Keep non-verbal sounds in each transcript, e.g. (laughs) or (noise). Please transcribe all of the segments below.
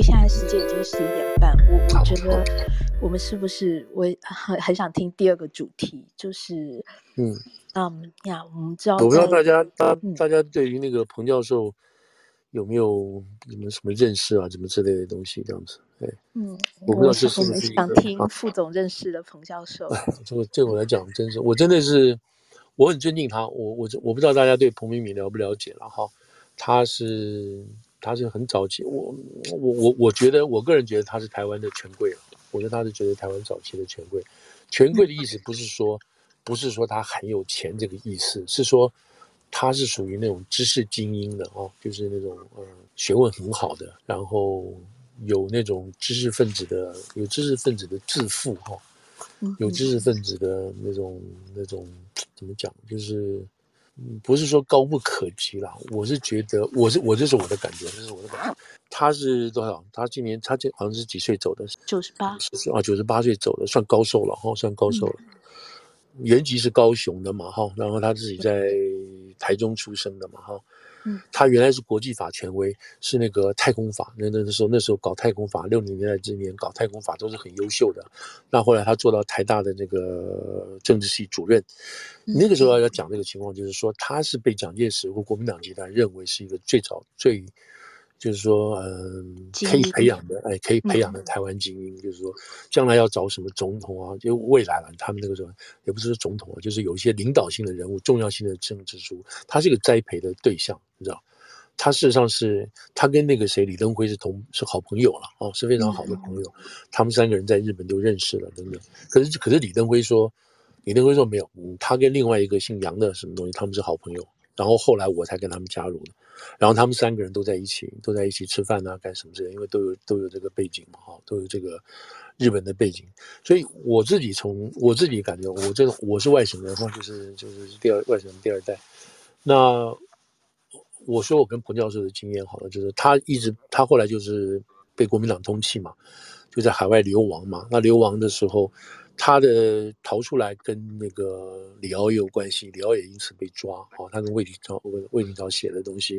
为现在时间已经十一点半，我我觉得我们是不是我很很想听第二个主题，就是嗯嗯呀，我们知道，我不知道大家大大家对于那个彭教授有没有什么什么认识啊，什么之类的东西这样子。对，嗯，我不知道是不是想听副总认识的彭教授。(laughs) 这个对我来讲，真是我真的是我很尊敬他。我我我不知道大家对彭明敏了不了解了哈。他是他是很早期，我我我我觉得我个人觉得他是台湾的权贵。我觉得他是觉得台湾早期的权贵。权贵的意思不是说不是说他很有钱这个意思，是说他是属于那种知识精英的哦，就是那种嗯学问很好的，然后。有那种知识分子的，有知识分子的自负哈，有知识分子的那种那种怎么讲，就是不是说高不可及啦。我是觉得，我是我这是我的感觉，这是我的感觉。他是多少？他今年他这好像是几岁走的？九十八啊，九十八岁走的，算高寿了哈，算高寿了。原籍是高雄的嘛哈，然后他自己在台中出生的嘛哈。嗯，他原来是国际法权威，是那个太空法。那那时候那时候搞太空法，六零年代之年搞太空法都是很优秀的。那后来他做到台大的那个政治系主任。那个时候要讲这个情况，就是说他是被蒋介石或国民党集团认为是一个最早最。就是说，嗯，可以培养的，哎，可以培养的台湾精英，嗯、就是说，将来要找什么总统啊，就未来了。他们那个时候也不是说总统啊，就是有一些领导性的人物、重要性的政治书，他是一个栽培的对象，你知道？他事实上是，他跟那个谁李登辉是同是好朋友了，哦，是非常好的朋友。嗯、他们三个人在日本都认识了，等等。可是，可是李登辉说，李登辉说没有，嗯，他跟另外一个姓杨的什么东西，他们是好朋友。然后后来我才跟他们加入的，然后他们三个人都在一起，都在一起吃饭啊，干什么之类，因为都有都有这个背景嘛，哈，都有这个日本的背景，所以我自己从我自己感觉，我这个我是外省人嘛，就是就是第二外省人第二代。那我说我跟彭教授的经验好了，就是他一直他后来就是被国民党通缉嘛，就在海外流亡嘛。那流亡的时候。他的逃出来跟那个李敖也有关系，李敖也因此被抓。哦，他跟魏廷朝、魏廷朝写的东西，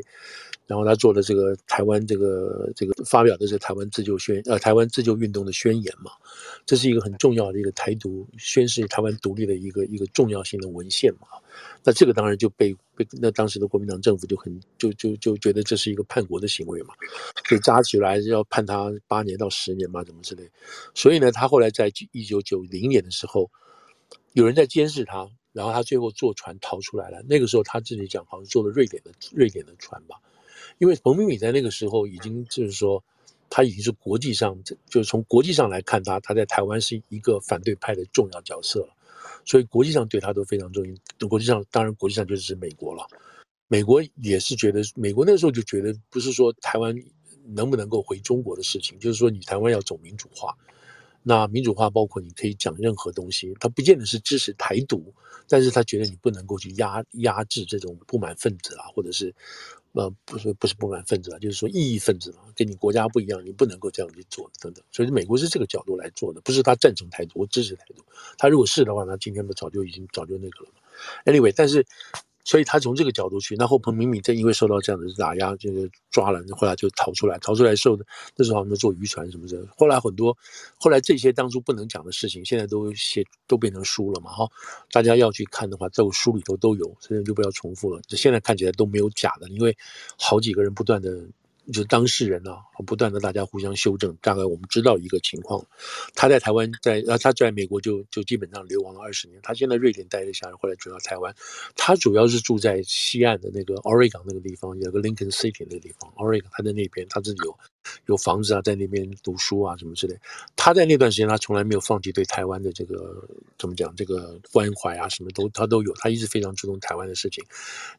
然后他做的这个台湾这个这个发表的是台湾自救宣呃台湾自救运动的宣言嘛，这是一个很重要的一个台独宣示台湾独立的一个一个重要性的文献嘛。那这个当然就被被那当时的国民党政府就很就就就觉得这是一个叛国的行为嘛，被抓起来要判他八年到十年嘛，怎么之类。所以呢，他后来在一九九零年的时候，有人在监视他，然后他最后坐船逃出来了。那个时候他自己讲，好像坐了瑞典的瑞典的船吧。因为彭明敏在那个时候已经就是说，他已经是国际上就是从国际上来看他，他在台湾是一个反对派的重要角色了。所以国际上对他都非常重要。国际上当然国际上就是指美国了。美国也是觉得，美国那时候就觉得，不是说台湾能不能够回中国的事情，就是说你台湾要走民主化。那民主化包括你可以讲任何东西，他不见得是支持台独，但是他觉得你不能够去压压制这种不满分子啊，或者是。呃，不是不是不满分子啊，就是说异议分子嘛，跟你国家不一样，你不能够这样去做等等。所以美国是这个角度来做的，不是他赞成台独，支持台独。他如果是的话，那今天不早就已经早就那个了。Anyway，但是。所以他从这个角度去，那后彭明敏正因为受到这样的打压，就是抓了，后来就逃出来，逃出来受的那时候好像坐渔船什么的。后来很多，后来这些当初不能讲的事情，现在都写都变成书了嘛，哈，大家要去看的话，在我书里头都有，所以就不要重复了。这现在看起来都没有假的，因为好几个人不断的。就是当事人啊，不断的大家互相修正，大概我们知道一个情况。他在台湾，在啊，他在美国就就基本上流亡了二十年。他现在瑞典待了下来，后来主要台湾。他主要是住在西岸的那个 Oregon 那个地方，有个 Lincoln City 那个地方，Oregon 他在那边，他自己有。有房子啊，在那边读书啊，什么之类。他在那段时间，他从来没有放弃对台湾的这个怎么讲，这个关怀啊，什么都他都有。他一直非常注重台湾的事情，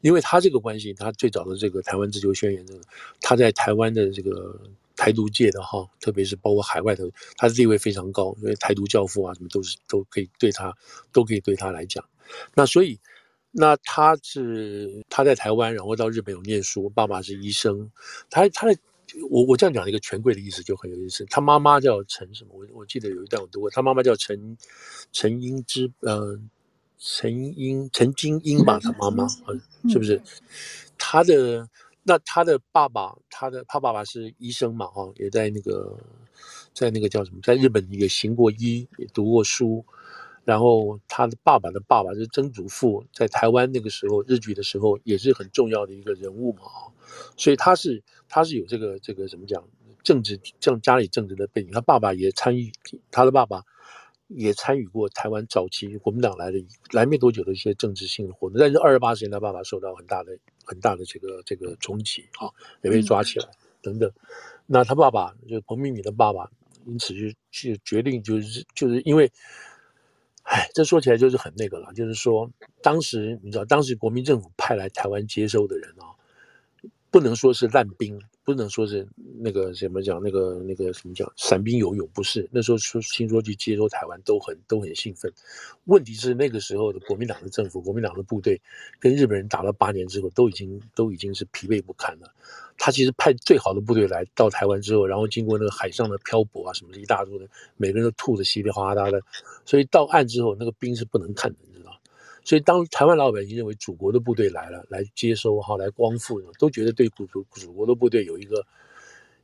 因为他这个关系，他最早的这个台湾自由宣言，这个他在台湾的这个台独界的哈，特别是包括海外的，他的地位非常高，因为台独教父啊，什么都是都可以对他，都可以对他来讲。那所以，那他是他在台湾，然后到日本有念书，爸爸是医生，他他的。我我这样讲一个权贵的意思就很有意思。他妈妈叫陈什么？我我记得有一段我读过，他妈妈叫陈陈英之，呃，陈英陈金英吧，他妈妈，是不是？他的那他的爸爸，他的他爸爸是医生嘛，哈，也在那个在那个叫什么，在日本也行过医，也读过书。然后他的爸爸的爸爸是曾祖父，在台湾那个时候日据的时候也是很重要的一个人物嘛，所以他是他是有这个这个怎么讲政治政家里政治的背景，他爸爸也参与，他的爸爸也参与过台湾早期国民党来的来没多久的一些政治性的活动，但是二十八时间他爸爸受到很大的很大的这个这个冲击啊，也被抓起来等等，那他爸爸就是彭明敏的爸爸，因此就就决定就是就是因为。哎，这说起来就是很那个了，就是说，当时你知道，当时国民政府派来台湾接收的人啊，不能说是烂兵。不能说是那个什么讲那个那个什么讲散兵游勇，不是那时候说听说去接收台湾都很都很兴奋。问题是那个时候的国民党的政府，国民党的部队跟日本人打了八年之后，都已经都已经是疲惫不堪了。他其实派最好的部队来到台湾之后，然后经过那个海上的漂泊啊什么的一大堆的，每个人都吐得稀里哗啦的，所以到岸之后那个兵是不能看的。所以，当台湾老百姓认为祖国的部队来了，来接收哈，来光复，都觉得对祖祖祖国的部队有一个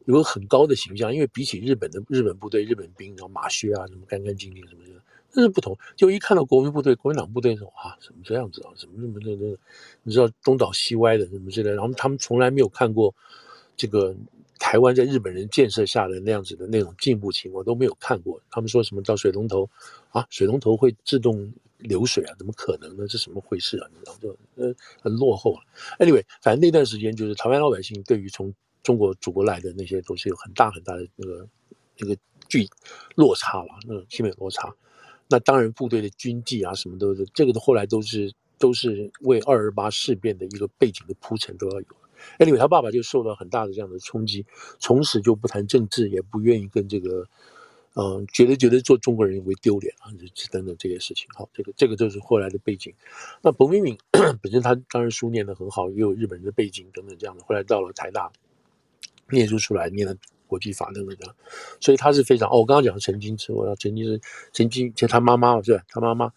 有个很高的形象。因为比起日本的日本部队、日本兵，然后马靴啊什么干干净净什么的，那是不同。就一看到国民部队、国民党部队说啊，什么这样子啊，什么什么的那，你知道东倒西歪的什么之类。然后他们从来没有看过这个台湾在日本人建设下的那样子的那种进步情况都没有看过。他们说什么到水龙头啊，水龙头会自动。流水啊，怎么可能呢？这什么回事啊？你知道就呃很落后了。Anyway，反正那段时间就是台湾老百姓对于从中国祖国来的那些都是有很大很大的那个那个巨落差了，那个基本落差。那当然部队的军纪啊什么都是这个的，后来都是都是为二二八事变的一个背景的铺陈都要有。Anyway，他爸爸就受到很大的这样的冲击，从此就不谈政治，也不愿意跟这个。嗯，觉得觉得做中国人会丢脸啊，等等这些事情。好，这个这个就是后来的背景。那彭明敏 (clears throat) 本身他当然书念得很好，也有日本人的背景等等这样的。后来到了台大，念书出来，念了国际法等等这样，所以他是非常哦。我刚刚讲的陈金池，我要陈金是陈金，其实他妈妈是吧？他妈妈，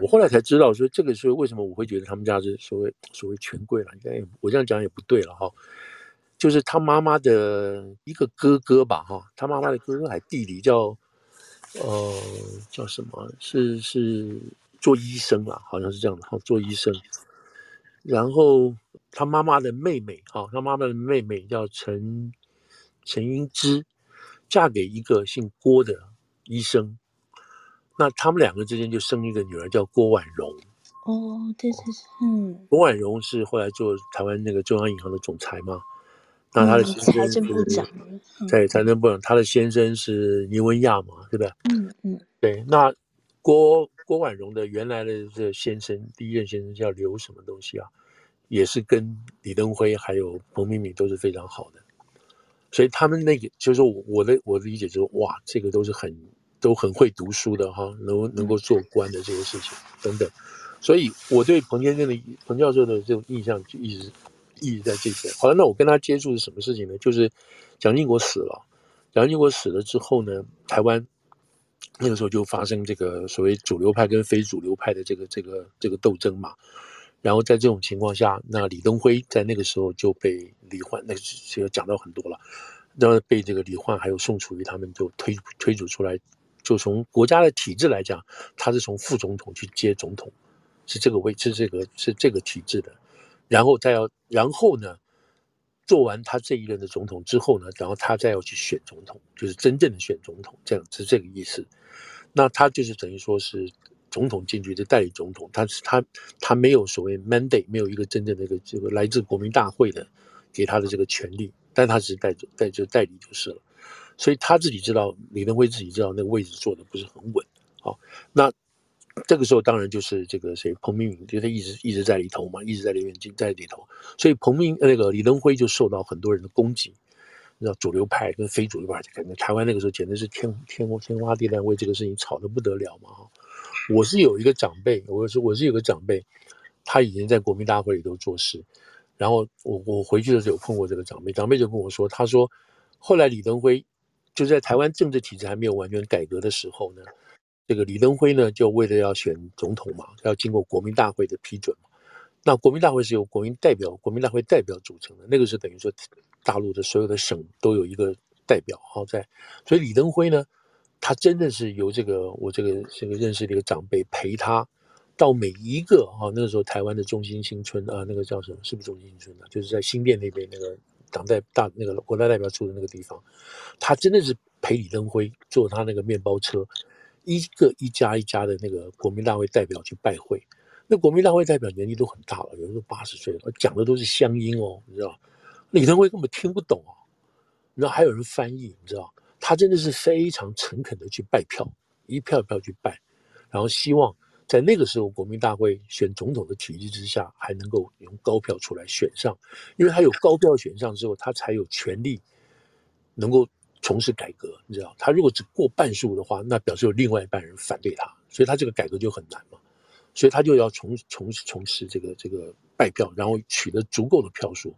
我后来才知道说这个是为什么我会觉得他们家是所谓所谓权贵了。应该我这样讲也不对了哈。就是他妈妈的一个哥哥吧，哈，他妈妈的哥哥还弟弟叫，呃，叫什么？是是做医生啦，好像是这样的，哈，做医生。然后他妈妈的妹妹，哈，他妈妈的妹妹叫陈陈英芝，嫁给一个姓郭的医生。那他们两个之间就生一个女儿，叫郭婉容。哦，对对对，嗯，郭婉容是后来做台湾那个中央银行的总裁嘛。那他的先生是对财政部长，他的先生是倪文亚嘛，对不对？嗯嗯，对。那郭郭婉容的原来的这先生，第一任先生叫刘什么东西啊？也是跟李登辉还有彭明敏都是非常好的，所以他们那个就是说我我的我的理解就是哇，这个都是很都很会读书的哈，能能够做官的这些事情等等，所以我对彭先生的彭教授的这种印象就一直。意义在这边。好了，那我跟他接触是什么事情呢？就是蒋经国死了，蒋经国死了之后呢，台湾那个时候就发生这个所谓主流派跟非主流派的这个这个这个斗争嘛。然后在这种情况下，那李登辉在那个时候就被李焕，那个这个讲到很多了，然后被这个李焕还有宋楚瑜他们就推推举出来，就从国家的体制来讲，他是从副总统去接总统，是这个位，是这个是这个体制的。然后再要，然后呢，做完他这一任的总统之后呢，然后他再要去选总统，就是真正的选总统，这样是这个意思。那他就是等于说是总统进去的代理总统，他是他他没有所谓 mandate，没有一个真正的一个这个来自国民大会的给他的这个权利，但他只是代代就代理就是了。所以他自己知道，李登辉自己知道那个位置坐的不是很稳。好，那。这个时候当然就是这个谁彭明敏，就他一直一直在里头嘛，一直在里面在里头，所以彭明那个李登辉就受到很多人的攻击，你知道主流派跟非主流派，可能台湾那个时候简直是天天天花地烂，为这个事情吵得不得了嘛哈。我是有一个长辈，我是我是有个长辈，他以前在国民大会里头做事，然后我我回去的时候碰过这个长辈，长辈就跟我说，他说后来李登辉就在台湾政治体制还没有完全改革的时候呢。这个李登辉呢，就为了要选总统嘛，要经过国民大会的批准嘛，那国民大会是由国民代表、国民大会代表组成的，那个是等于说大陆的所有的省都有一个代表好在，所以李登辉呢，他真的是由这个我这个这个认识的一个长辈陪他到每一个哈那个时候台湾的中心新村啊，那个叫什么？是不是中心新村啊？就是在新店那边那个党代大那个国家代表处的那个地方，他真的是陪李登辉坐他那个面包车，一个一家一家的那个国民大会代表去拜会。那国民大会代表年纪都很大了，有的都八十岁了，讲的都是乡音哦，你知道？李登辉根本听不懂啊，然后？还有人翻译，你知道？他真的是非常诚恳的去拜票，一票一票去拜，然后希望在那个时候国民大会选总统的体制之下，还能够用高票出来选上，因为他有高票选上之后，他才有权利能够从事改革，你知道？他如果只过半数的话，那表示有另外一半人反对他，所以他这个改革就很难嘛。所以他就要从从从事这个这个拜票，然后取得足够的票数。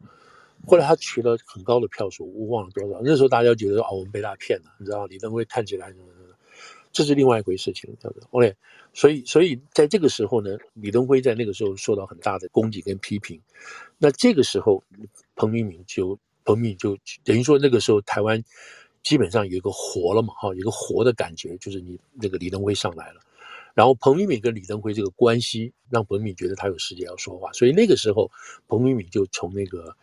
后来他取得很高的票数，我忘了多少。那时候大家觉得哦，我们被他骗了，你知道，李登辉看起来什么什么，这是另外一回事情，叫做 OK。所以所以在这个时候呢，李登辉在那个时候受到很大的攻击跟批评。那这个时候，彭明敏就彭明敏就等于说那个时候台湾基本上有一个活了嘛，哈，有一个活的感觉，就是你那个李登辉上来了。然后彭玉敏跟李登辉这个关系，让彭玉敏觉得他有时间要说话，所以那个时候彭玉敏就从那个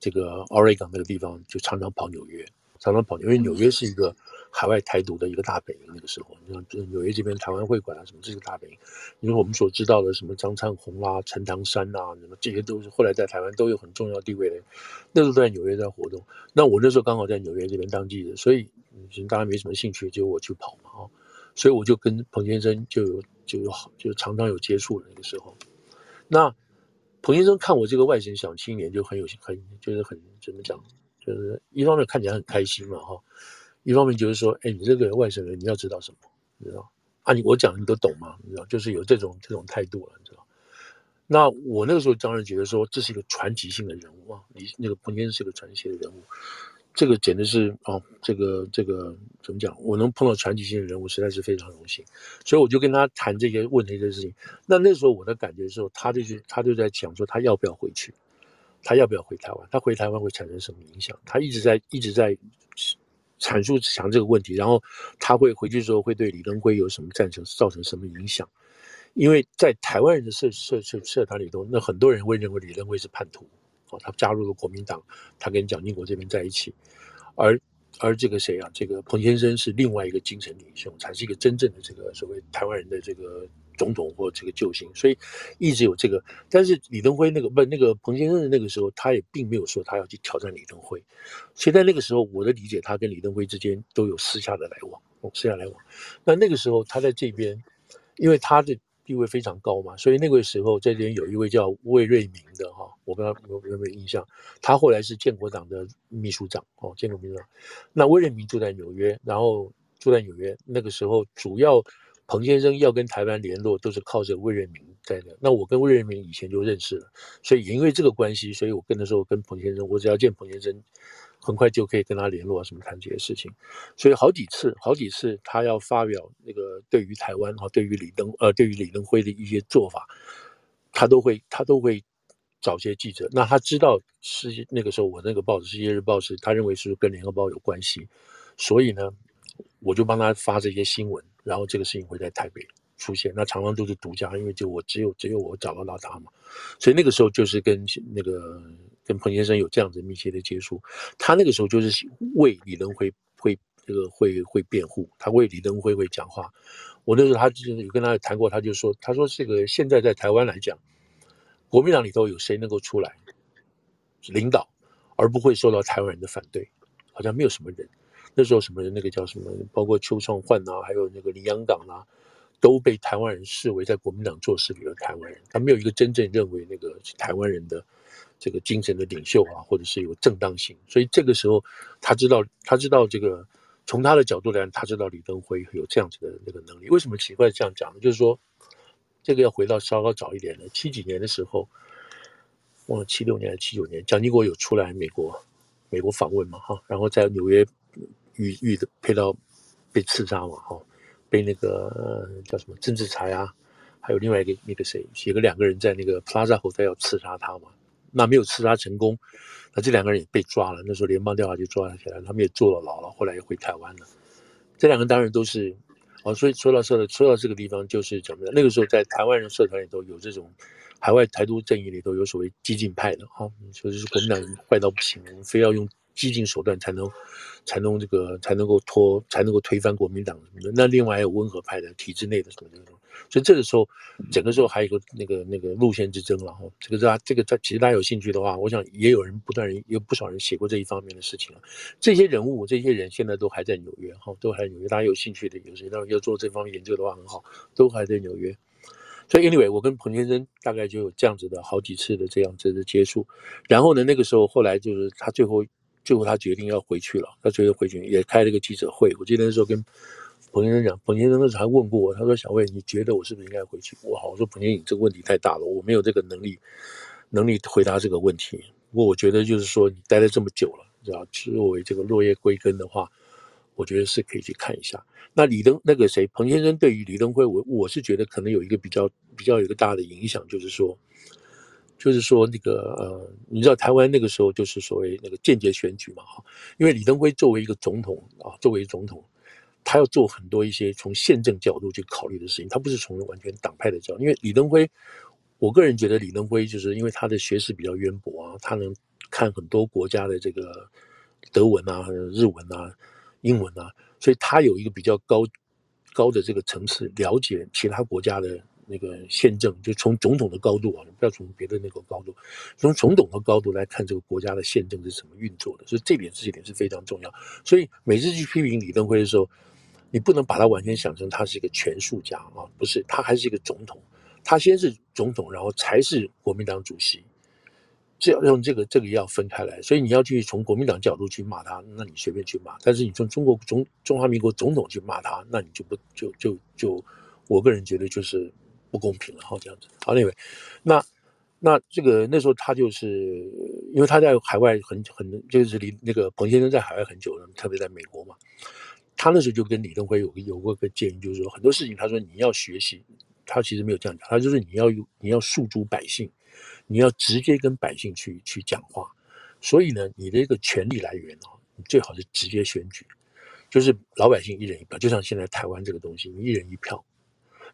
这个奥瑞冈那个地方就常常跑纽约，常常跑纽约，纽约是一个海外台独的一个大本营。那个时候，你像纽约这边台湾会馆啊什么，这个大本营。因为我们所知道的什么张灿红啦、陈唐山啊，什么这些都是后来在台湾都有很重要地位的，那时候在纽约在活动。那我那时候刚好在纽约这边当记者，所以其实当然没什么兴趣，就我去跑嘛，啊。所以我就跟彭先生就有就有好就常常有接触的那个时候，那彭先生看我这个外省小青年就很有很就是很怎么讲，就是一方面看起来很开心嘛哈，一方面就是说，哎，你这个外省人你要知道什么，你知道？啊，你我讲你都懂吗？你知道？就是有这种这种态度了，你知道？那我那个时候当然觉得说这是一个传奇性的人物啊，你那个彭先生是个传奇的人物。这个简直是哦，这个这个怎么讲？我能碰到传奇性的人物，实在是非常荣幸。所以我就跟他谈这些问题的事情。那那时候我的感觉的时候，他就是他就在讲说，他要不要回去？他要不要回台湾？他回台湾会产生什么影响？他一直在一直在阐述强这个问题。然后他会回去之后会对李登辉有什么赞成，造成什么影响？因为在台湾人的社社社社团里头，那很多人会认为李登辉是叛徒。哦，他加入了国民党，他跟蒋经国这边在一起，而而这个谁啊？这个彭先生是另外一个精神领袖，才是一个真正的这个所谓台湾人的这个总统或这个救星，所以一直有这个。但是李登辉那个不，那个彭先生的那个时候，他也并没有说他要去挑战李登辉。所以在那个时候，我的理解，他跟李登辉之间都有私下的来往，私下来往。那那个时候他在这边，因为他的。地位非常高嘛，所以那个时候在这边有一位叫魏瑞明的哈，我不知道有没有印象，他后来是建国党的秘书长哦，建国秘书长。那魏瑞明住在纽约，然后住在纽约，那个时候主要彭先生要跟台湾联络，都是靠着魏瑞明在的。那我跟魏瑞明以前就认识了，所以也因为这个关系，所以我跟的时候跟彭先生，我只要见彭先生。很快就可以跟他联络，什么谈这些事情，所以好几次，好几次他要发表那个对于台湾哈，对于李登呃，对于李登辉的一些做法，他都会他都会找些记者。那他知道是那个时候我那个报纸《世界日报》是他认为是跟联合报有关系，所以呢，我就帮他发这些新闻，然后这个事情会在台北出现。那常常都是独家，因为就我只有只有我找得到他嘛，所以那个时候就是跟那个。跟彭先生有这样子密切的接触，他那个时候就是为李登辉会这个会会辩护，他为李登辉会讲话。我那时候他就是有跟他谈过，他就说，他说这个现在在台湾来讲，国民党里头有谁能够出来领导，而不会受到台湾人的反对？好像没有什么人。那时候什么？那个叫什么？包括邱创焕啊，还有那个林洋港啊，都被台湾人视为在国民党做事里的台湾人。他没有一个真正认为那个台湾人的。这个精神的领袖啊，或者是有正当性，所以这个时候他知道，他知道这个从他的角度来讲，他知道李登辉有这样子的那个能力。为什么奇怪这样讲呢？就是说，这个要回到稍稍早一点的七几年的时候，忘了七六年还是七九年，蒋经国有出来美国美国访问嘛，哈，然后在纽约遇遇的配到被刺杀嘛，哈，被那个叫什么曾志才啊，还有另外一个那个谁，写个两个人在那个 Plaza 后台要刺杀他嘛，那没有刺杀成功，那这两个人也被抓了。那时候联邦调查局抓了起来，他们也坐了牢了，后来也回台湾了。这两个当然都是，哦，所以说到说到说到这个地方，就是怎么样？那个时候在台湾人社团里头有这种海外台独阵营里头有所谓激进派的，哈、哦，说就是国民党坏到不行，非要用。激进手段才能，才能这个才能够拖，才能够推翻国民党什么的。那另外还有温和派的体制内的什么的。所以这个时候，整个时候还有一个那个那个路线之争了哈。这个是这个在其实大家有兴趣的话，我想也有人不断人有不少人写过这一方面的事情了。这些人物这些人现在都还在纽约哈，都还在纽约。大家有兴趣的有谁要要做这方面研究的话很好，都还在纽约。所以 anyway，我跟彭先生大概就有这样子的好几次的这样子的接触。然后呢，那个时候后来就是他最后。最后他决定要回去了，他决定回去也开了个记者会。我记得那时候跟彭先生讲，彭先生那时候还问过我，他说：“小魏，你觉得我是不是应该回去？”我好，我说彭先生，你这个问题太大了，我没有这个能力能力回答这个问题。不过我觉得就是说，你待了这么久了，知道作为这个落叶归根的话，我觉得是可以去看一下。那李登那个谁，彭先生对于李登辉，我我是觉得可能有一个比较比较有一个大的影响，就是说。就是说，那个呃，你知道台湾那个时候就是所谓那个间接选举嘛，哈，因为李登辉作为一个总统啊，作为总统，他要做很多一些从宪政角度去考虑的事情，他不是从完全党派的角度。因为李登辉，我个人觉得李登辉就是因为他的学识比较渊博啊，他能看很多国家的这个德文啊、日文啊、英文啊，所以他有一个比较高高的这个层次，了解其他国家的。那个宪政就从总统的高度啊，你不要从别的那个高度，从总统的高度来看这个国家的宪政是怎么运作的，所以这点这一点是非常重要。所以每次去批评李登辉的时候，你不能把他完全想成他是一个权术家啊，不是，他还是一个总统，他先是总统，然后才是国民党主席，这要用这个这个要分开来。所以你要去从国民党角度去骂他，那你随便去骂；但是你从中国中中华民国总统去骂他，那你就不就就就，我个人觉得就是。不公平了哈，这样子。好，那位，那那这个那时候他就是因为他在海外很很就是离那个彭先生在海外很久了，特别在美国嘛。他那时候就跟李登辉有有过个建议，就是说很多事情，他说你要学习，他其实没有这样讲，他就是你要有你要诉诸百姓，你要直接跟百姓去去讲话。所以呢，你的一个权力来源啊，你最好是直接选举，就是老百姓一人一票，就像现在台湾这个东西，你一人一票。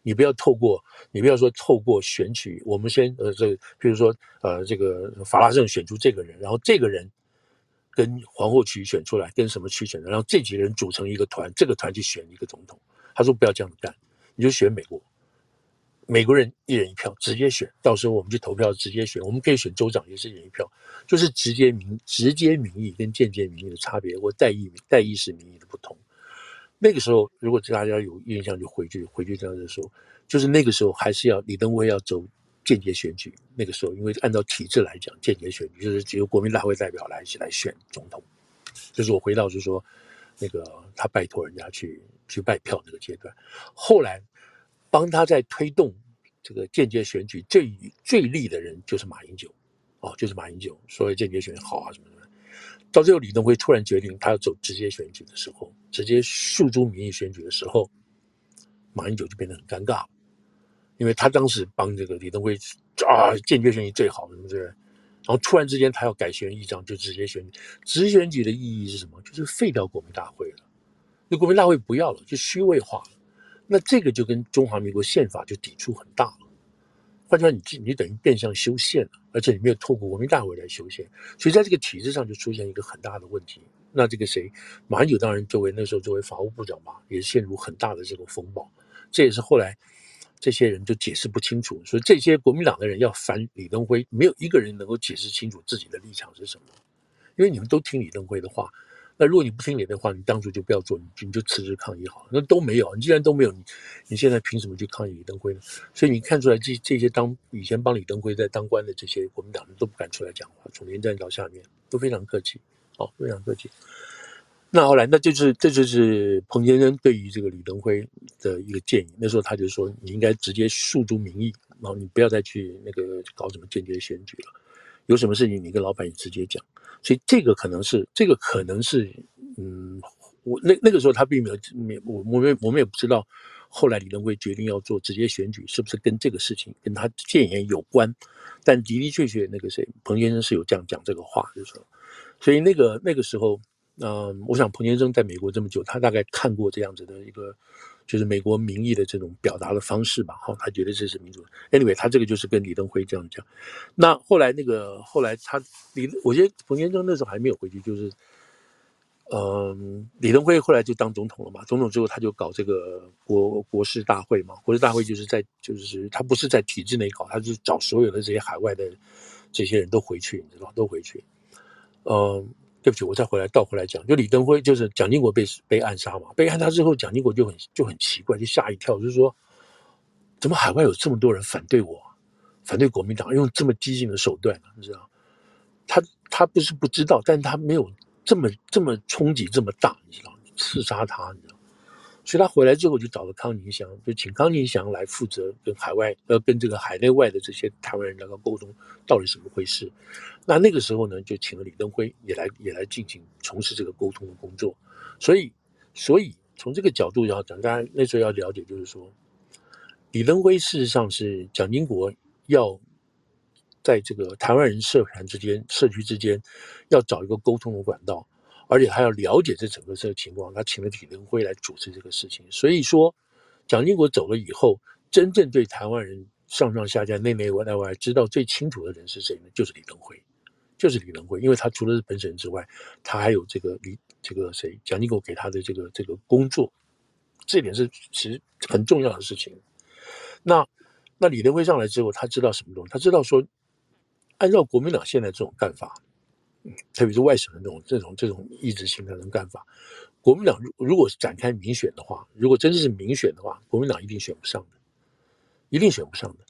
你不要透过，你不要说透过选举，我们先呃这，比如说呃这个法拉盛选出这个人，然后这个人跟皇后区选出来，跟什么区选的，然后这几个人组成一个团，这个团去选一个总统。他说不要这样干，你就选美国，美国人一人一票直接选，到时候我们去投票直接选，我们可以选州长也是一人一票，就是直接民直接民意跟间接民意的差别，或代议代议式民意的不同。那个时候，如果大家有印象，就回去回去这样的时候，就是那个时候还是要李登辉要走间接选举。那个时候，因为按照体制来讲，间接选举就是只有国民大会代表来一起来选总统。就是我回到就是说，那个他拜托人家去去拜票那个阶段。后来帮他在推动这个间接选举最最利的人就是马英九，哦，就是马英九，所以间接选好啊什么的。到最后，李登辉突然决定他要走直接选举的时候，直接诉诸民意选举的时候，马英九就变得很尴尬，因为他当时帮这个李登辉啊间接选举最好，对不对？然后突然之间他要改选议长，就直接选举。直选举的意义是什么？就是废掉国民大会了，那国民大会不要了，就虚位化了。那这个就跟中华民国宪法就抵触很大了。换句话，你你等于变相修宪了，而且你没有透过国民大会来修宪，所以在这个体制上就出现一个很大的问题。那这个谁，马英九当然作为那时候作为法务部长嘛，也陷入很大的这个风暴。这也是后来这些人就解释不清楚，所以这些国民党的人要反李登辉，没有一个人能够解释清楚自己的立场是什么，因为你们都听李登辉的话。那如果你不听你的话，你当初就不要做，你你就辞职抗议好了。那都没有，你既然都没有，你你现在凭什么去抗议李登辉呢？所以你看出来这，这些当以前帮李登辉在当官的这些国民党人都不敢出来讲话，从连战到下面都非常客气，哦，非常客气。那后来，那就是这就是彭先生对于这个李登辉的一个建议。那时候他就说，你应该直接诉诸民意，然后你不要再去那个搞什么间接选举了。有什么事情你跟老板你直接讲，所以这个可能是这个可能是，嗯，我那那个时候他并没有没我我们我们也不知道后来李登辉决定要做直接选举，是不是跟这个事情跟他谏言有关？但的的确确，那个谁，彭先生是有这样讲这个话，就是说，所以那个那个时候，嗯、我想彭先生在美国这么久，他大概看过这样子的一个，就是美国民意的这种表达的方式吧，哈，他觉得这是民主。Anyway，他这个就是跟李登辉这样讲。那后来那个后来他李，我觉得彭先生那时候还没有回去，就是。嗯，李登辉后来就当总统了嘛。总统之后，他就搞这个国国事大会嘛。国事大会就是在，就是他不是在体制内搞，他是找所有的这些海外的这些人都回去，你知道，都回去。嗯，对不起，我再回来倒回来讲，就李登辉就是蒋经国被被暗杀嘛。被暗杀之后，蒋经国就很就很奇怪，就吓一跳，就是说，怎么海外有这么多人反对我，反对国民党，用这么激进的手段，你知道？他他不是不知道，但他没有。这么这么冲击这么大，你知道，刺杀他，你知道，所以他回来之后就找了康宁祥，就请康宁祥来负责跟海外呃跟这个海内外的这些台湾人那个沟通，到底什么回事？那那个时候呢，就请了李登辉也来也来进行从事这个沟通的工作。所以所以从这个角度要讲，大家那时候要了解，就是说，李登辉事实上是蒋经国要。在这个台湾人社团之间、社区之间，要找一个沟通的管道，而且他要了解这整个这个情况。他请了李登辉来主持这个事情。所以说，蒋经国走了以后，真正对台湾人上上下下、内内外外知道最清楚的人是谁呢？就是李登辉，就是李登辉。因为他除了是本省之外，他还有这个李这个谁蒋经国给他的这个这个工作，这点是其实很重要的事情。那那李登辉上来之后，他知道什么东西？他知道说。按照国民党现在这种干法，特别是外省的这种这种这种意识形态的干法，国民党如如果是展开民选的话，如果真的是民选的话，国民党一定选不上的，一定选不上的。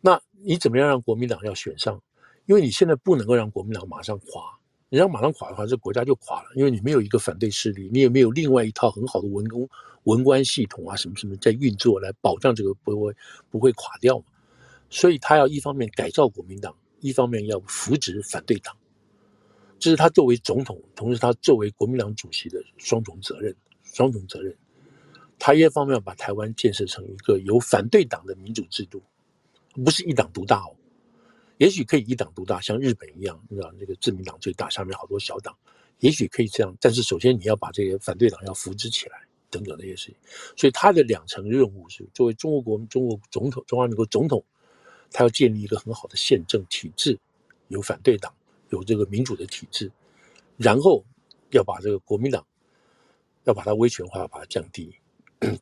那你怎么样让国民党要选上？因为你现在不能够让国民党马上垮，你让马上垮的话，这国家就垮了。因为你没有一个反对势力，你也没有另外一套很好的文工文官系统啊，什么什么在运作来保障这个不会不会垮掉嘛。所以他要一方面改造国民党。一方面要扶植反对党，这是他作为总统，同时他作为国民党主席的双重责任。双重责任，他一方面要把台湾建设成一个有反对党的民主制度，不是一党独大哦。也许可以一党独大，像日本一样，你知道那个自民党最大，下面好多小党，也许可以这样。但是首先你要把这些反对党要扶植起来，等等这些事情。所以他的两层任务是作为中国国中国总统，中华民国总统。他要建立一个很好的宪政体制，有反对党，有这个民主的体制，然后要把这个国民党，要把它威权化，把它降低，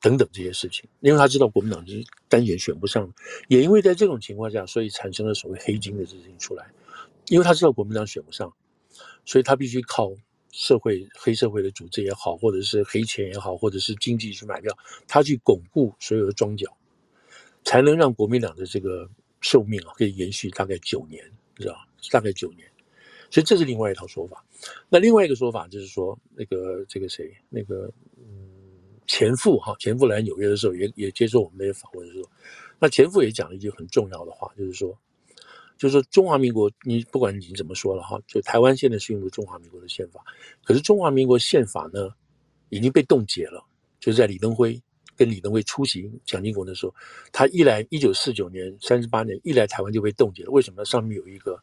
等等这些事情。因为他知道国民党是单选选不上，也因为在这种情况下，所以产生了所谓黑金的事情出来。因为他知道国民党选不上，所以他必须靠社会黑社会的组织也好，或者是黑钱也好，或者是经济去买票，他去巩固所有的庄脚，才能让国民党的这个。寿命啊，可以延续大概九年，知道？大概九年，所以这是另外一套说法。那另外一个说法就是说，那个这个谁，那个嗯，钱复哈，钱复来纽约的时候也也接受我们那些访问的时候，那钱复也讲了一句很重要的话，就是说，就是说中华民国，你不管你怎么说了哈，就台湾现在是用的中华民国的宪法，可是中华民国宪法呢已经被冻结了，就是在李登辉。跟李登辉出席蒋经国的时候，他一来一九四九年三十八年一来台湾就被冻结了。为什么？上面有一个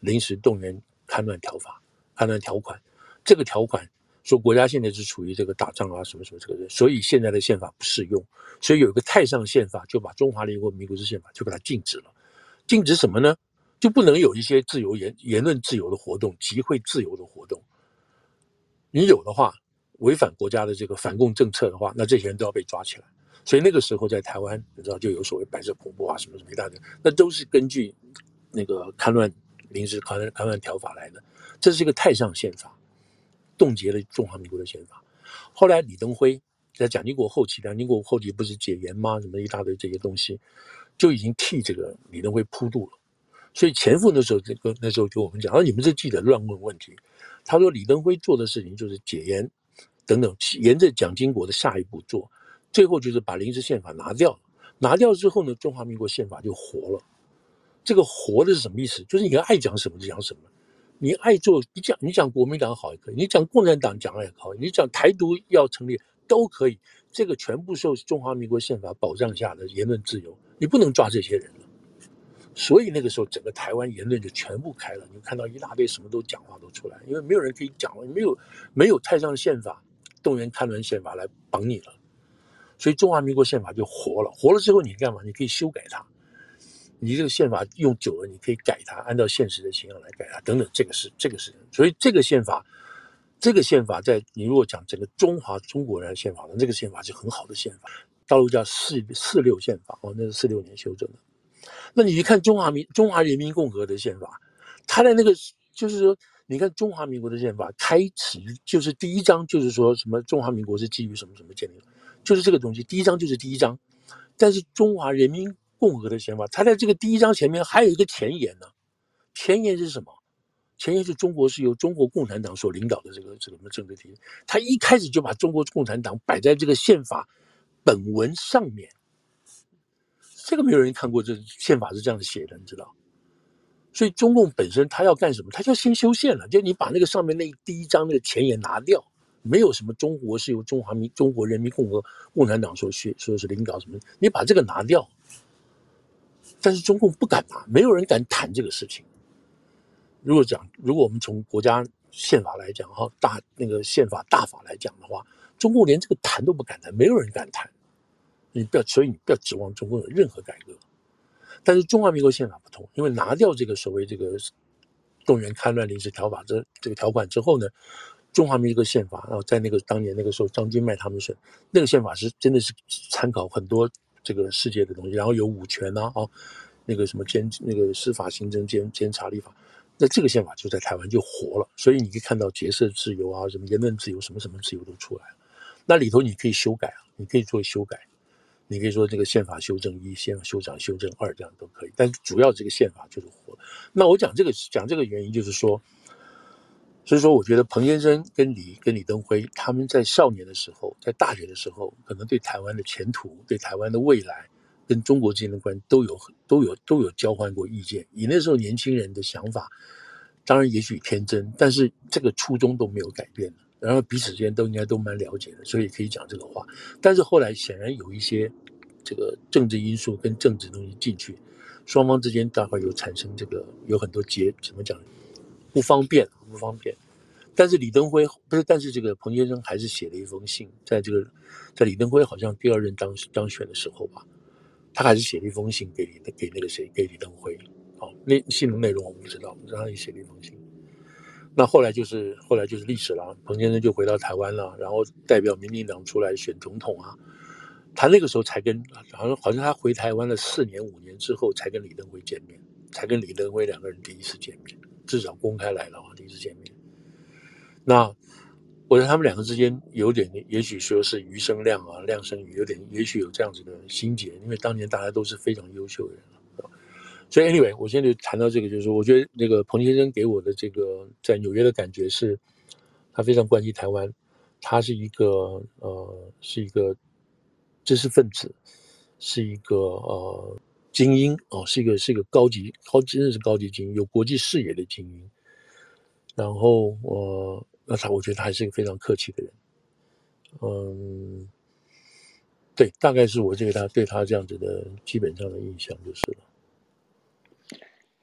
临时动员戡乱条法、戡乱条款。这个条款说国家现在是处于这个打仗啊什么什么这个，所以现在的宪法不适用。所以有一个太上宪法就把中华民国民国之宪法就把它禁止了。禁止什么呢？就不能有一些自由言言论自由的活动、集会自由的活动。你有的话。违反国家的这个反共政策的话，那这些人都要被抓起来。所以那个时候在台湾，你知道就有所谓白色恐怖啊，什么什么一大堆，那都是根据那个戡乱临时戡乱戡乱条法来的。这是一个太上宪法，冻结了中华民国的宪法。后来李登辉在蒋经国后期，蒋经国后期不是解严吗？什么一大堆这些东西，就已经替这个李登辉铺路了。所以钱复那时候这个那时候就我们讲，啊你们这记者乱问问题。他说李登辉做的事情就是解严。等等，沿着蒋经国的下一步做，最后就是把临时宪法拿掉了。拿掉之后呢，中华民国宪法就活了。这个活的是什么意思？就是你爱讲什么就讲什么，你爱做，你讲你讲国民党好也可以，你讲共产党讲也可以，你讲台独要成立都可以，这个全部受中华民国宪法保障下的言论自由，你不能抓这些人。所以那个时候，整个台湾言论就全部开了，你看到一大堆什么都讲话都出来，因为没有人可以讲了，没有没有太上宪法、动员戡乱宪法来绑你了，所以中华民国宪法就活了。活了之后，你干嘛？你可以修改它。你这个宪法用久了，你可以改它，按照现实的情况来改它，等等。这个是这个是，所以这个宪法，这个宪法在你如果讲整个中华中国人的宪法呢，这个宪法是很好的宪法，大陆叫四四六宪法哦，那是四六年修正的。那你一看中华民中华人民共和国的宪法，它的那个就是说，你看中华民国的宪法开始就是第一章就是说什么中华民国是基于什么什么建立的，就是这个东西，第一章就是第一章。但是中华人民共和的宪法，它在这个第一章前面还有一个前言呢，前言是什么？前言是中国是由中国共产党所领导的这个这个政治体制，他一开始就把中国共产党摆在这个宪法本文上面。这个没有人看过，这宪法是这样写的，你知道？所以中共本身他要干什么？他要先修宪了，就你把那个上面那第一章那个前言拿掉，没有什么中国是由中华民中国人民共和共产党所学说是领导什么，你把这个拿掉。但是中共不敢拿，没有人敢谈这个事情。如果讲，如果我们从国家宪法来讲，哈，大那个宪法大法来讲的话，中共连这个谈都不敢谈，没有人敢谈。你不要，所以你不要指望中共有任何改革。但是中华民国宪法不同，因为拿掉这个所谓这个动员戡乱临时条法这这个条款之后呢，中华民国宪法，然后在那个当年那个时候，张金麦他们说那个宪法是真的是参考很多这个世界的东西，然后有五权呐，啊，那个什么监那个司法、行政、监监察、立法，那这个宪法就在台湾就活了。所以你可以看到结社自由啊，什么言论自由，什么什么自由都出来了。那里头你可以修改啊，你可以做修改。你可以说这个宪法修正一、宪法修正修正二这样都可以，但主要这个宪法就是活。那我讲这个讲这个原因就是说，所以说我觉得彭先生跟李跟李登辉他们在少年的时候，在大学的时候，可能对台湾的前途、对台湾的未来、跟中国之间的关系都有都有都有交换过意见。以那时候年轻人的想法，当然也许天真，但是这个初衷都没有改变。然后彼此之间都应该都蛮了解的，所以可以讲这个话。但是后来显然有一些这个政治因素跟政治东西进去，双方之间大概有产生这个有很多结，怎么讲不方便不方便。但是李登辉不是，但是这个彭先生还是写了一封信，在这个在李登辉好像第二任当当选的时候吧，他还是写了一封信给李给那个谁给李登辉。好，那信的内容我不知道，然后也写了一封信。那后来就是后来就是历史了，彭先生就回到台湾了，然后代表民进党出来选总统啊。他那个时候才跟好像好像他回台湾了四年五年之后才跟李登辉见面，才跟李登辉两个人第一次见面，至少公开来了啊，第一次见面。那我觉得他们两个之间有点，也许说是余生亮啊，亮生瑜，有点也许有这样子的心结，因为当年大家都是非常优秀的人。所以，anyway，我现在就谈到这个，就是，我觉得那个彭先生给我的这个在纽约的感觉是，他非常关心台湾，他是一个呃，是一个知识分子，是一个呃精英哦，是一个是一个高级高真的是高级精英，有国际视野的精英。然后我、呃、那他，我觉得他还是一个非常客气的人。嗯，对，大概是我这个他对他这样子的基本上的印象就是了。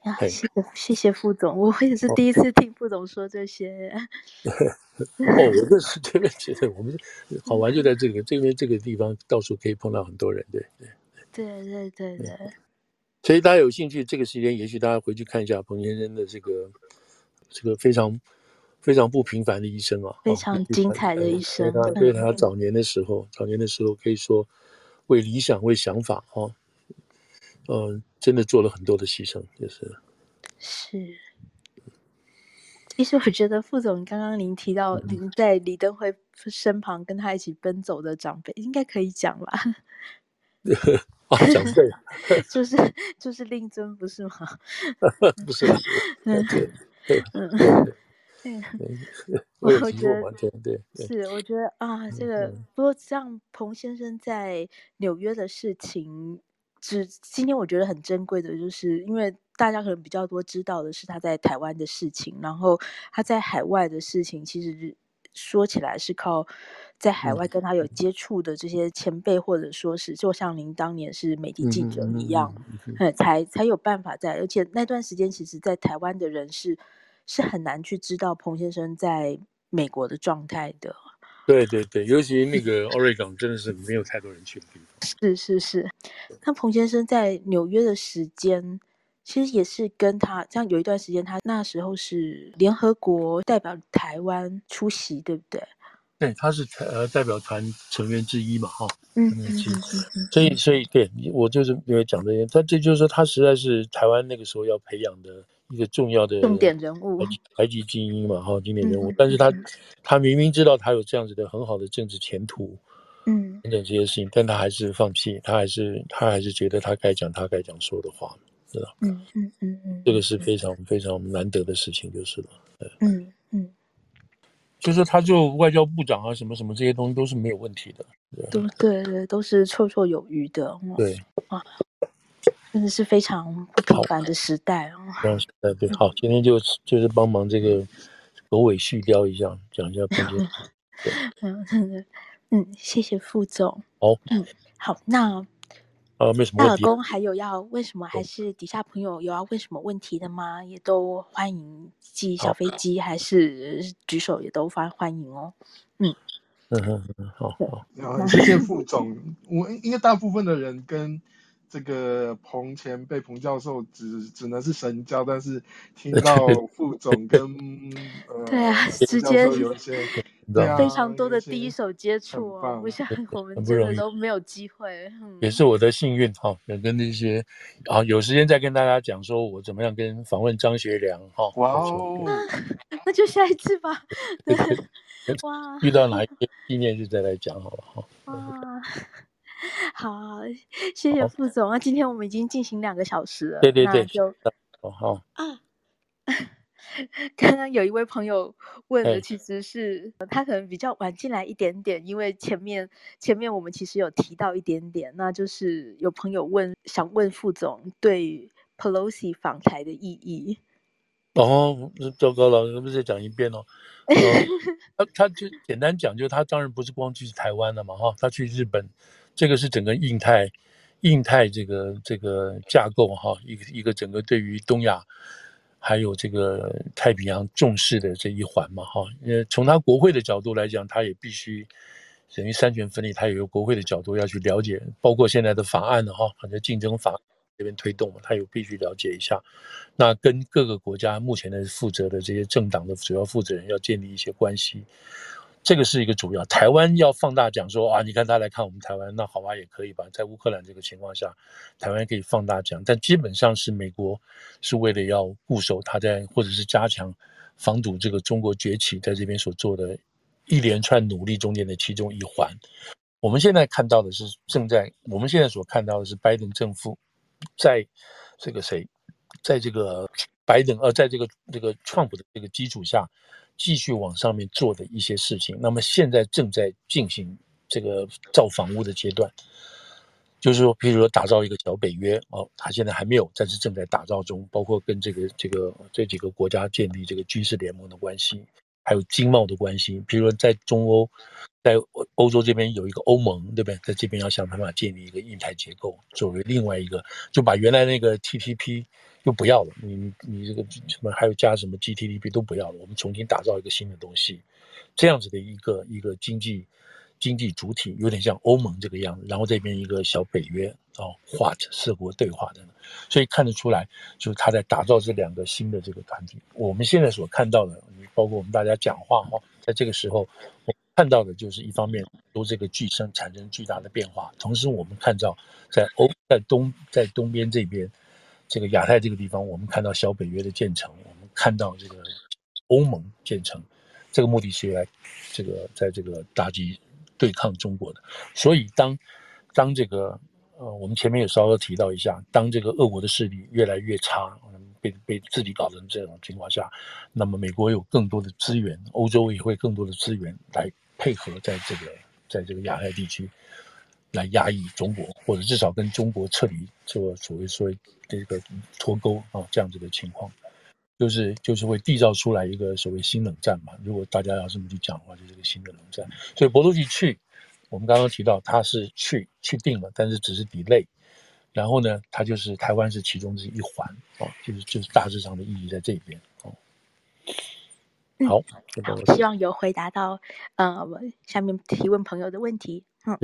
呀，谢谢谢谢副总，我也是第一次听副总说这些。哦，我认识这边，觉得我们好玩就在这个这边这个地方，到处可以碰到很多人，对对对对对对。所以大家有兴趣，这个时间也许大家回去看一下彭先生的这个这个非常非常不平凡的一生啊，非常精彩的一生。对他对他早年的时候，早年的时候可以说为理想为想法啊。嗯，真的做了很多的牺牲，就是。是。其实我觉得副总刚刚您提到您在李登辉身旁跟他一起奔走的长辈，应该可以讲吧？(laughs) 啊，长辈。(laughs) 就是就是令尊不是吗？(laughs) 不是。嗯。嗯。(laughs) 我觉得对，是我觉得啊，这个不过像彭先生在纽约的事情。只今天我觉得很珍贵的，就是因为大家可能比较多知道的是他在台湾的事情，然后他在海外的事情，其实说起来是靠在海外跟他有接触的这些前辈，或者说是就像您当年是媒体记者一样，才才有办法在。而且那段时间，其实在台湾的人是是很难去知道彭先生在美国的状态的。对对对，尤其那个奥瑞港真的是没有太多人去的地方。是是是，那彭先生在纽约的时间，其实也是跟他这样有一段时间，他那时候是联合国代表台湾出席，对不对？对，他是呃代表团成员之一嘛，哈。嗯嗯嗯。所以所以对我就是因为讲这些，他这就是说他实在是台湾那个时候要培养的。一个重要的重点人物，台籍精英嘛，哈，经典人物。嗯、但是他、嗯、他明明知道他有这样子的很好的政治前途，嗯，等等这些事情，但他还是放弃，他还是他还是觉得他该讲他该讲说的话，知道？嗯嗯嗯嗯，这个是非常非常难得的事情，就是了。嗯嗯，就是他就外交部长啊，什么什么这些东西都是没有问题的，对都对对，都是绰绰有余的。对啊。真的是非常不平凡的时代哦。时代对，好，今天就就是帮忙这个狗尾续貂一下，讲一下 (laughs) 嗯，谢谢副总。好，嗯，好，那呃，没什么问题。大老公还有要问什么，还是底下朋友有要问什么问题的吗？也都欢迎寄小飞机，还是举手也都欢欢迎哦。嗯嗯嗯嗯，好好，谢谢副总。(laughs) 我应该大部分的人跟。这个彭前辈彭教授只只能是神交，但是听到副总跟呃对啊，直接有一些非常多的第一手接触哦，不像 (laughs) 我们真的都没有机会。也是我的幸运哈，能跟那些啊有时间再跟大家讲说我怎么样跟访问张学良哈。哇哦，(laughs) 那就下一次吧。(laughs) 哇，遇到哪一个纪念日再来讲好了哈。哇。好，谢谢副总那！今天我们已经进行两个小时了，对对对，就哦好啊。刚刚有一位朋友问的，其实是他可能比较晚进来一点点，因为前面前面我们其实有提到一点点，那就是有朋友问，想问副总对 Pelosi 访台的意义。哦，糟糕了，能不是再讲一遍哦？(laughs) 哦他他就简单讲，就是他当然不是光去台湾了嘛，哈，他去日本。这个是整个印太，印太这个这个架构哈，一个一个整个对于东亚，还有这个太平洋重视的这一环嘛哈。呃，从他国会的角度来讲，他也必须等于三权分立，他也有国会的角度要去了解，包括现在的法案的哈，反正竞争法这边推动嘛，他有必须了解一下。那跟各个国家目前的负责的这些政党的主要负责人要建立一些关系。这个是一个主要，台湾要放大讲说啊，你看他来看我们台湾，那好吧，也可以吧。在乌克兰这个情况下，台湾可以放大讲，但基本上是美国是为了要固守他在或者是加强防堵这个中国崛起，在这边所做的一连串努力中间的其中一环。我们现在看到的是正在我们现在所看到的是拜登政府在这个谁，在这个拜登呃，在这个这个川普的这个基础下。继续往上面做的一些事情，那么现在正在进行这个造房屋的阶段，就是说，比如说打造一个小北约哦，他现在还没有，但是正在打造中，包括跟这个这个这几个国家建立这个军事联盟的关系，还有经贸的关系，比如说在中欧，在欧洲这边有一个欧盟，对不对？在这边要想办法建立一个印太结构，作为另外一个，就把原来那个 TTP。又不要了，你你这个什么还有加什么 GTDP 都不要了，我们重新打造一个新的东西，这样子的一个一个经济经济主体，有点像欧盟这个样子，然后这边一个小北约哦，画着四国对话的，所以看得出来，就是他在打造这两个新的这个团体。我们现在所看到的，包括我们大家讲话哈，在这个时候，我看到的就是一方面由这个巨声产生巨大的变化，同时我们看到在欧在东在东边这边。这个亚太这个地方，我们看到小北约的建成，我们看到这个欧盟建成，这个目的是来这个在这个打击对抗中国的。所以当当这个呃，我们前面也稍微提到一下，当这个俄国的势力越来越差，被被自己搞成这种情况下，那么美国有更多的资源，欧洲也会更多的资源来配合，在这个在这个亚太地区。来压抑中国，或者至少跟中国撤离这个所谓说这个脱钩啊，这样子的情况，就是就是会缔造出来一个所谓新冷战嘛。如果大家要这么去讲的话，就是一个新的冷战。所以博多吉去，我们刚刚提到他是去去定了，但是只是 delay。然后呢，他就是台湾是其中之一环哦，就是就是大致上的意义在这边哦。好，好，希望有回答到呃下面提问朋友的问题。嗯。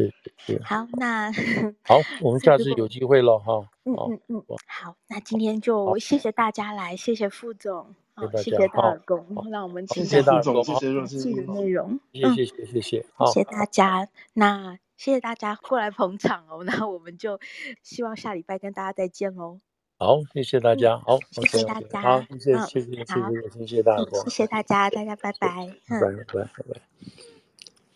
好，那 (laughs) 好，我们下次有机会了哈。嗯嗯嗯，好，那今天就谢谢大家来，谢谢副总，谢谢大耳公，让我们听到副总谢谢实际的内容。谢谢谢谢谢，谢谢大家。那谢谢大家过来捧场哦，那我们就希望下礼拜跟大家再见喽。好，谢谢大家。好，谢谢大家。好，谢谢谢谢谢谢谢谢大家。谢谢大家，大家拜拜。拜拜拜拜。